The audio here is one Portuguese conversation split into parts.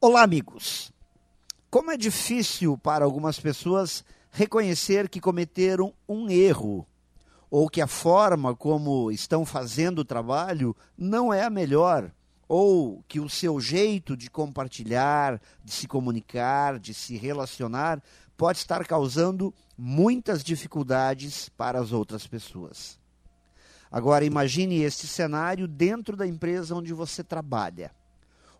Olá, amigos. Como é difícil para algumas pessoas reconhecer que cometeram um erro ou que a forma como estão fazendo o trabalho não é a melhor, ou que o seu jeito de compartilhar, de se comunicar, de se relacionar pode estar causando muitas dificuldades para as outras pessoas. Agora imagine este cenário dentro da empresa onde você trabalha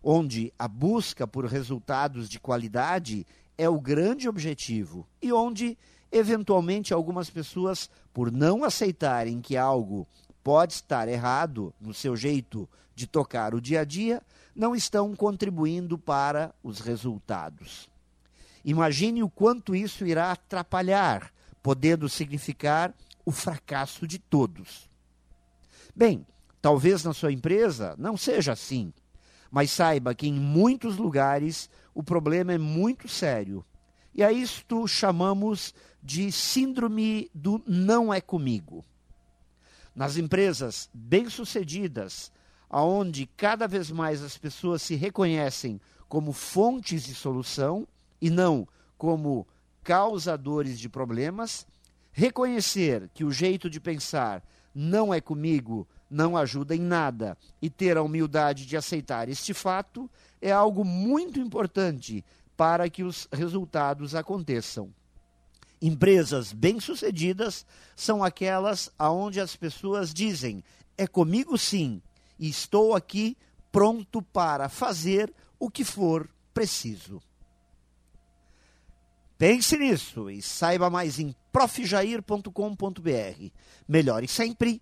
onde a busca por resultados de qualidade é o grande objetivo e onde, eventualmente, algumas pessoas, por não aceitarem que algo pode estar errado no seu jeito de tocar o dia a dia, não estão contribuindo para os resultados. Imagine o quanto isso irá atrapalhar, podendo significar o fracasso de todos. Bem, talvez na sua empresa não seja assim. Mas saiba que em muitos lugares o problema é muito sério. E a isto chamamos de síndrome do não é comigo. Nas empresas bem-sucedidas, aonde cada vez mais as pessoas se reconhecem como fontes de solução e não como causadores de problemas, reconhecer que o jeito de pensar não é comigo, não ajuda em nada e ter a humildade de aceitar este fato é algo muito importante para que os resultados aconteçam. Empresas bem-sucedidas são aquelas aonde as pessoas dizem: "É comigo sim, e estou aqui pronto para fazer o que for preciso". Pense nisso e saiba mais em profjair.com.br. Melhore sempre